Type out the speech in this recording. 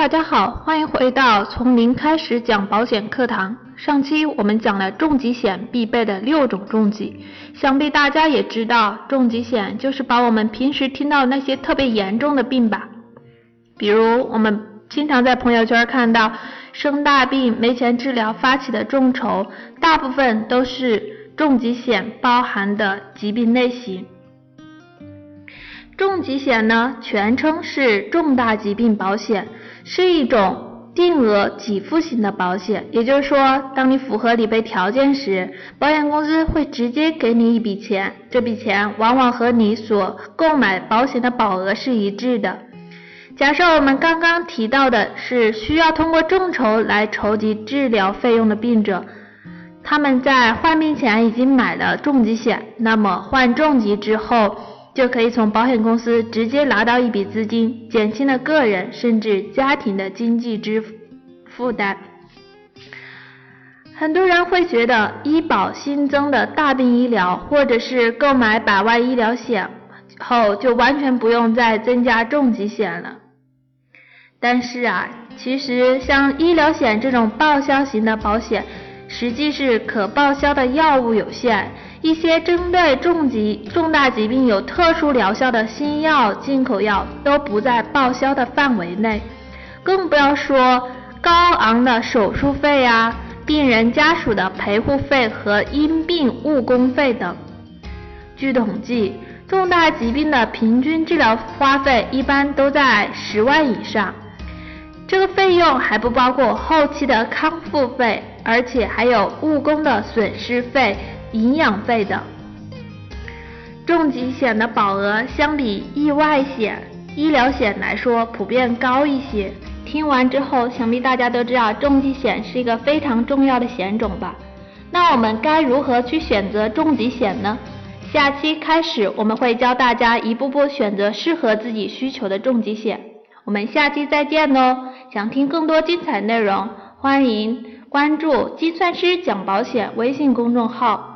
大家好，欢迎回到从零开始讲保险课堂。上期我们讲了重疾险必备的六种重疾，想必大家也知道，重疾险就是把我们平时听到那些特别严重的病吧，比如我们经常在朋友圈看到生大病没钱治疗发起的众筹，大部分都是重疾险包含的疾病类型。重疾险呢，全称是重大疾病保险，是一种定额给付型的保险。也就是说，当你符合理赔条件时，保险公司会直接给你一笔钱，这笔钱往往和你所购买保险的保额是一致的。假设我们刚刚提到的是需要通过众筹来筹集治疗费用的病者，他们在患病前已经买了重疾险，那么患重疾之后。就可以从保险公司直接拿到一笔资金，减轻了个人甚至家庭的经济支负担。很多人会觉得医保新增的大病医疗，或者是购买百万医疗险后，就完全不用再增加重疾险了。但是啊，其实像医疗险这种报销型的保险，实际是可报销的药物有限。一些针对重疾、重大疾病有特殊疗效的新药、进口药都不在报销的范围内，更不要说高昂的手术费啊、病人家属的陪护费和因病误工费等。据统计，重大疾病的平均治疗花费一般都在十万以上，这个费用还不包括后期的康复费，而且还有误工的损失费。营养费等，重疾险的保额相比意外险、医疗险来说普遍高一些。听完之后，想必大家都知道重疾险是一个非常重要的险种吧？那我们该如何去选择重疾险呢？下期开始我们会教大家一步步选择适合自己需求的重疾险。我们下期再见哦！想听更多精彩内容，欢迎关注“计算师讲保险”微信公众号。